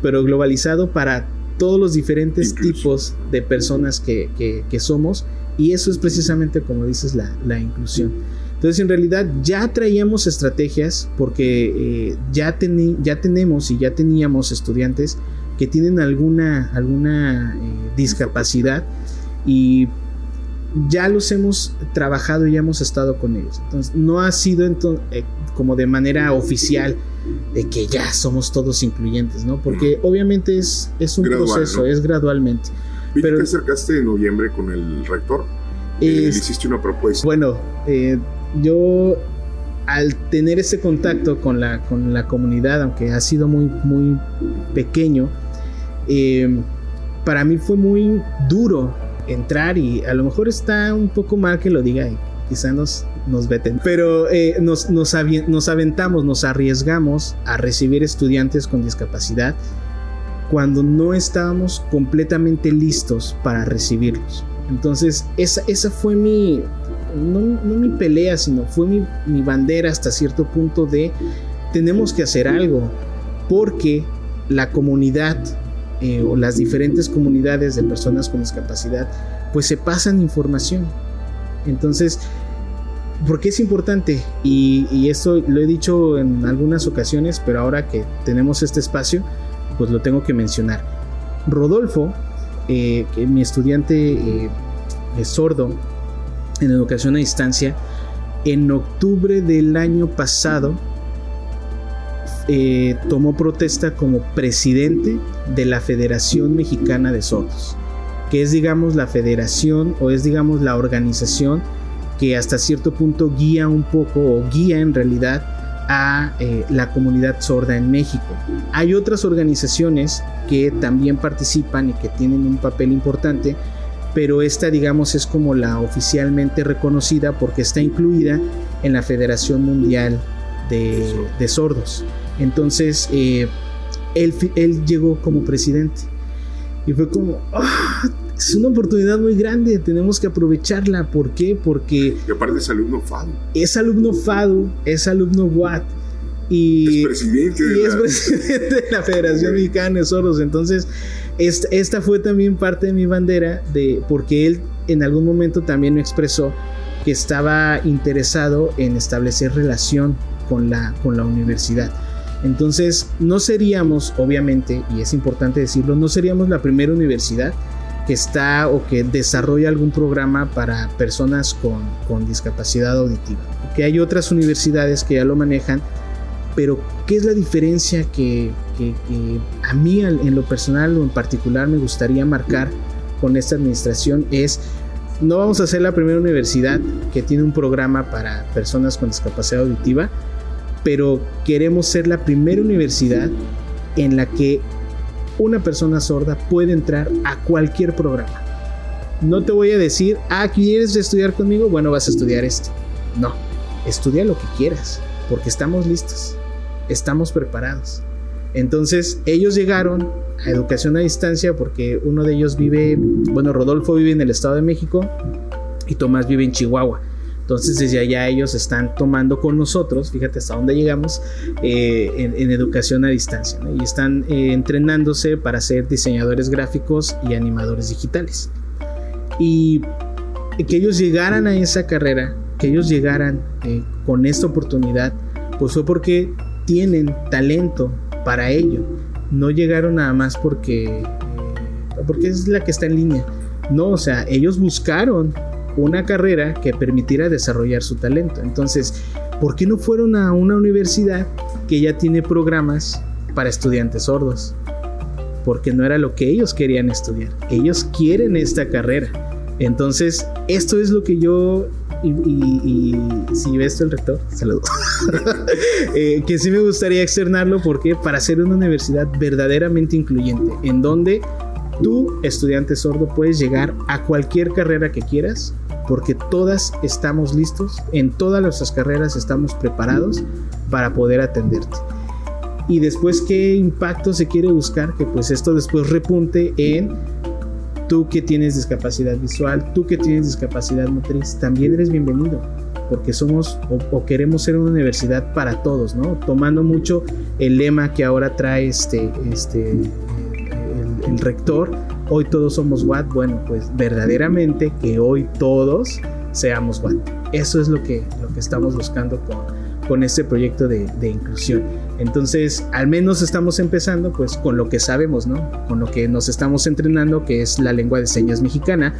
pero globalizado para todos los diferentes tipos de personas que, somos. Y eso es precisamente, como dices, la, la inclusión. Entonces, en realidad ya traíamos estrategias porque eh, ya, ya tenemos y ya teníamos estudiantes que tienen alguna, alguna eh, discapacidad y ya los hemos trabajado y ya hemos estado con ellos. Entonces, no ha sido eh, como de manera oficial de que ya somos todos incluyentes, ¿no? Porque obviamente es, es un proceso, es gradualmente. ¿Y Pero, te acercaste en noviembre con el rector? Eh, ¿Le hiciste una propuesta? Bueno, yo al tener ese contacto con la, con la comunidad, aunque ha sido muy, muy pequeño, eh, para mí fue muy duro entrar y a lo mejor está un poco mal que lo diga y quizá nos, nos veten, pero eh, nos, nos, aventamos, nos arriesgamos a recibir estudiantes con discapacidad cuando no estábamos completamente listos para recibirlos. Entonces, esa, esa fue mi, no, mi pelea, sino fue mi, mi, bandera hasta cierto punto de tenemos que hacer algo, porque la comunidad eh, o las diferentes comunidades de personas con discapacidad, pues se pasan información. Entonces, ¿por qué es importante? Y, esto lo he dicho en algunas ocasiones, pero ahora que tenemos este espacio, pues lo tengo que mencionar. Rodolfo, eh, que mi estudiante eh, sordo en educación a distancia, en octubre del año pasado eh, tomó protesta como presidente de la Federación Mexicana de Sordos, que es digamos la federación o es digamos la organización que hasta cierto punto guía un poco o guía en realidad a eh, la comunidad sorda en México. Hay otras organizaciones que también participan y que tienen un papel importante, pero esta digamos es como la oficialmente reconocida porque está incluida en la Federación Mundial de Sordos. Entonces, eh, él, él, llegó como presidente. Y fue como, ah, es una oportunidad muy grande, tenemos que aprovecharla. ¿Por qué? Porque... Y aparte es alumno FADU. Es alumno FADU, es alumno WAT. Y es presidente, de, y la... es presidente de la Federación Mexicana de Soros. Entonces, esta, esta, fue también parte de mi bandera, de, porque él en algún momento también me expresó que estaba interesado en establecer relación con la, con la universidad. Entonces, no seríamos, obviamente, y es importante decirlo, no seríamos la primera universidad que está o que desarrolla algún programa para personas con, discapacidad auditiva. Que hay otras universidades que ya lo manejan, pero ¿qué es la diferencia que, a mí en lo personal o en particular me gustaría marcar con esta administración? Es, no vamos a ser la primera universidad que tiene un programa para personas con discapacidad auditiva, pero queremos ser la primera universidad en la que una persona sorda puede entrar a cualquier programa. No te voy a decir, ah, ¿quieres estudiar conmigo? Bueno, vas a estudiar esto. No, estudia lo que quieras, porque estamos listos, estamos preparados. Entonces, ellos llegaron a educación a distancia porque uno de ellos vive, bueno, Rodolfo vive en el Estado de México y Tomás vive en Chihuahua. Entonces desde allá ellos están tomando con nosotros, fíjate hasta dónde llegamos, eh, en, educación a distancia. Y están eh, entrenándose para ser diseñadores gráficos y animadores digitales. Y que ellos llegaran a esa carrera, que ellos llegaran eh, con esta oportunidad, pues fue porque tienen talento para ello. No llegaron nada más porque, porque es la que está en línea. No, o sea, ellos buscaron una carrera que permitiera desarrollar su talento. Entonces, ¿por qué no fueron a una universidad que ya tiene programas para estudiantes sordos? Porque no era lo que ellos querían estudiar. Ellos quieren esta carrera. Entonces, esto es lo que yo y, si ves el rector, saludo. Eh, que sí me gustaría externarlo porque para ser una universidad verdaderamente incluyente, en donde tú, estudiante sordo, puedes llegar a cualquier carrera que quieras, porque todas estamos listos, en todas nuestras carreras estamos preparados para poder atenderte. Y después, ¿qué impacto se quiere buscar? Que pues esto después repunte en tú que tienes discapacidad visual, tú que tienes discapacidad motriz, también eres bienvenido, porque somos o, queremos ser una universidad para todos, ¿no? Tomando mucho el lema que ahora trae este, este, el, rector, hoy todos somos WAT, bueno, pues verdaderamente que hoy todos seamos WAT. Eso es lo que, lo que estamos buscando con, con este proyecto de, inclusión. Entonces, al menos estamos empezando pues con lo que sabemos, ¿no? Con lo que nos estamos entrenando, que es la lengua de señas mexicana.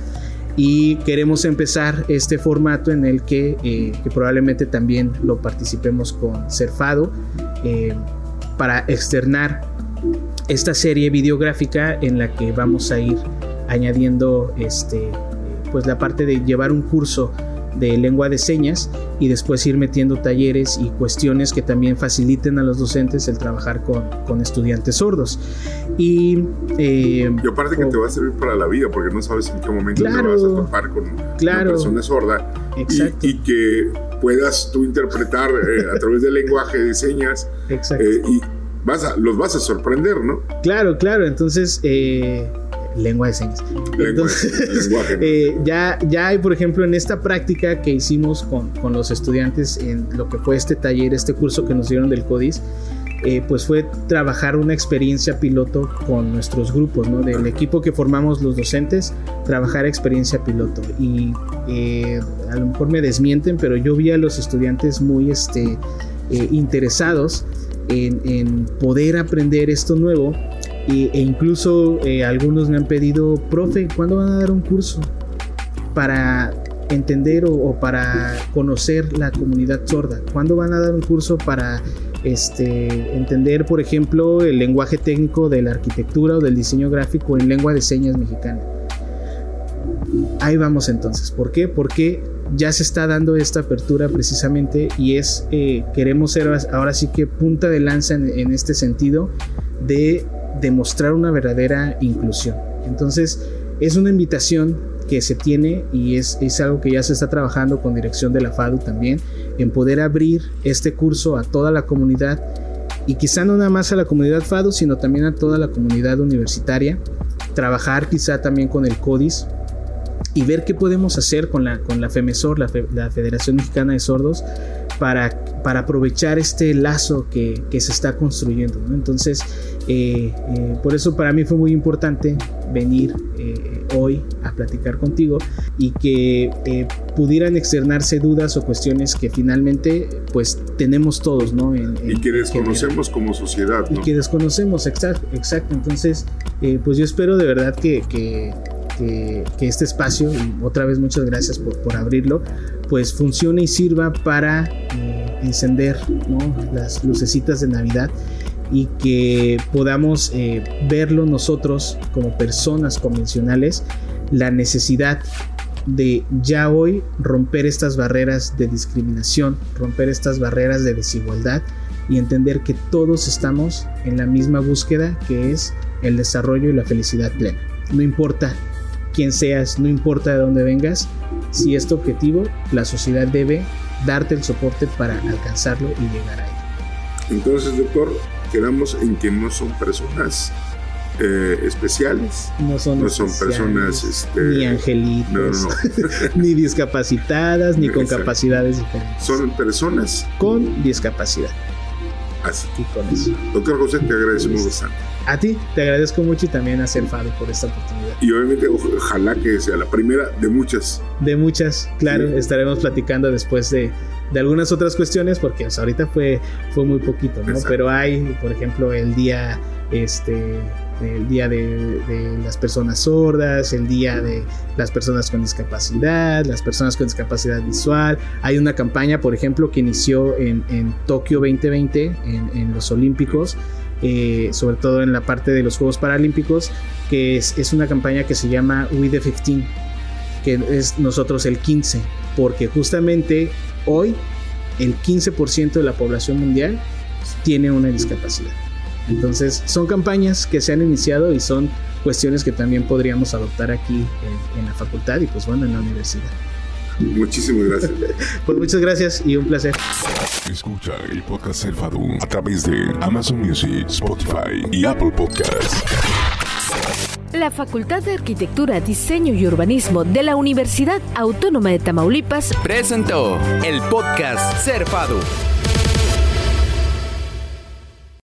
Y queremos empezar este formato en el que, eh, probablemente también lo participemos con Cerfado eh, para externar esta serie videográfica en la que vamos a ir añadiendo este, pues la parte de llevar un curso de lengua de señas y después ir metiendo talleres y cuestiones que también faciliten a los docentes el trabajar con, con estudiantes sordos. Y, eh, y aparte que te va a servir para la vida, porque no sabes en qué momento te vas a topar con una persona sorda y, y, que puedas tú interpretar eh, a través del lenguaje de señas eh, y vas a, los vas a sorprender, ¿no? Claro, claro, entonces... Eh, lengua de señas. Entonces, eh, ya, ya hay, por ejemplo, en esta práctica que hicimos con, con, los estudiantes en lo que fue este taller, este curso que nos dieron del CODIS, eh, pues fue trabajar una experiencia piloto con nuestros grupos, ¿no? Del equipo que formamos los docentes, trabajar experiencia piloto. Y eh, a lo mejor me desmienten, pero yo vi a los estudiantes muy este, interesados en, en poder aprender esto nuevo e incluso eh, algunos me han pedido, profe, ¿cuándo van a dar un curso para entender o, para conocer la comunidad sorda? ¿Cuándo van a dar un curso para este, entender, por ejemplo, el lenguaje técnico de la arquitectura o del diseño gráfico en lengua de señas mexicana? Ahí vamos entonces. ¿Por qué? Porque ya se está dando esta apertura precisamente y es, eh, queremos ser ahora sí que punta de lanza en este sentido de demostrar una verdadera inclusión. Entonces, es una invitación que se tiene y es, es, algo que ya se está trabajando con dirección de la FADU también, en poder abrir este curso a toda la comunidad y quizá no nada más a la comunidad FADU, sino también a toda la comunidad universitaria, trabajar quizá también con el CODIS y ver qué podemos hacer con la, con la FEMESOR, la, la Federación Mexicana de Sordos, para, para aprovechar este lazo que, que se está construyendo. Entonces, eh, eh, por eso para mí fue muy importante venir eh, hoy a platicar contigo y que pudieran externarse dudas o cuestiones que finalmente pues tenemos todos, ¿no? y que desconocemos como sociedad. ¿no? Y que desconocemos, exacto. exacto. Entonces, pues yo espero de verdad que, que que, este espacio, y otra vez muchas gracias por, abrirlo, pues funcione y sirva para eh, encender las lucecitas de Navidad y que podamos eh, verlo nosotros como personas convencionales, la necesidad de ya hoy romper estas barreras de discriminación, romper estas barreras de desigualdad y entender que todos estamos en la misma búsqueda que es el desarrollo y la felicidad plena. No importa quien seas, no importa de dónde vengas, si es tu objetivo, la sociedad debe darte el soporte para alcanzarlo y llegar a él. Entonces, doctor, quedamos en que no son personas eh, especiales. No son, personas este, ni angelitos, ni discapacitadas, ni con capacidades diferentes. Son personas con discapacidad. Así. Y con eso. Doctor José, te agradecemos bastante. A ti, te agradezco mucho y también a Fado por esta oportunidad. Y obviamente, ojalá que sea la primera de muchas. De muchas, claro. Estaremos platicando después de, de, algunas otras cuestiones, porque ahorita fue, fue muy poquito, ¿no? Pero hay, por ejemplo, el día, este, el día de, de, las personas sordas, el día de las personas con discapacidad, las personas con discapacidad visual. Hay una campaña, por ejemplo, que inició en, en Tokio 2020, en, en los Olímpicos eh, sobre todo en la parte de los Juegos Paralímpicos, que es, una campaña que se llama We the 15, que es nosotros el 15. porque justamente hoy el 15% de la población mundial tiene una discapacidad. Entonces, son campañas que se han iniciado y son cuestiones que también podríamos adoptar aquí en, la facultad y pues bueno, en la universidad. Muchísimas gracias. pues muchas gracias y un placer. Escucha el podcast El a través de Amazon Music, Spotify y Apple Podcasts. La Facultad de Arquitectura, Diseño y Urbanismo de la Universidad Autónoma de Tamaulipas presentó el podcast Ser